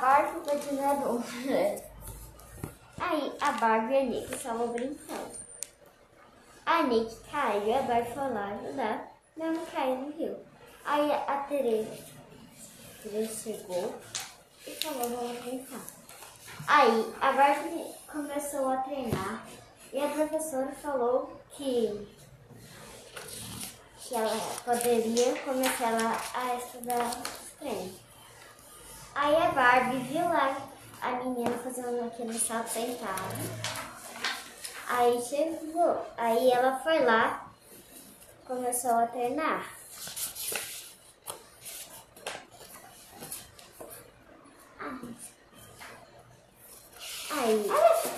Barbie patinador. Aí a Barbie e a Nick estavam brincando. A Nick caiu a Barbie foi lá ajudar, mas não caiu no rio. Aí a Tereza, Tereza chegou e falou, vamos brincar. Aí a Barbie começou a treinar e a professora falou que, que ela poderia começar a estudar os treinos. Aí a Barbie viu lá a menina fazendo aquele salto sentado. Aí chegou, aí ela foi lá, começou a treinar. Aí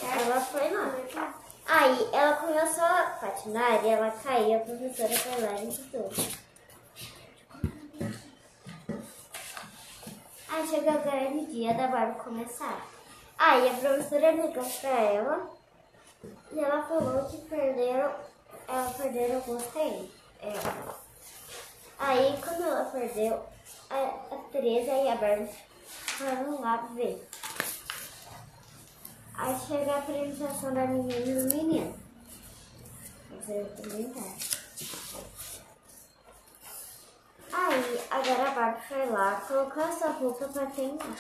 ela foi lá. Aí ela começou a patinar e ela caiu, a professora foi lá e ajudou. Aí chegou o grande dia da Barbie começar. Aí a professora ligou pra ela e ela falou que perderam, ela perdeu alguns tênis. Ela. Aí quando ela perdeu, a, a Teresa e a Barbie foram lá ver. Aí chega a apresentação da menina e do menino apresentar. Aí agora a Barbie foi lá, colocou essa roupa pra treinar.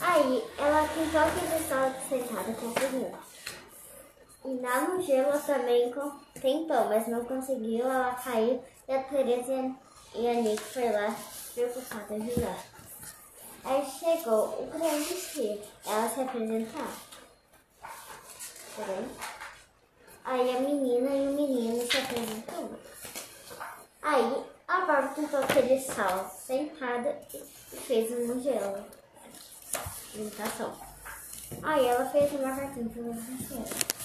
Aí ela tentou aquele salto sentada, conseguiu. E lá no gelo também com- tentou, mas não conseguiu, ela caiu e a Tereza e a Nick foi lá preocupada ajudar. Aí chegou o grande dia, ela se apresentar. Peraí. Aí a menina e o menino se apresentou. Aí a Barbie tentou aquele salto sentada e fez um gelo. Apresentação. Aí ela fez uma cartinha para você.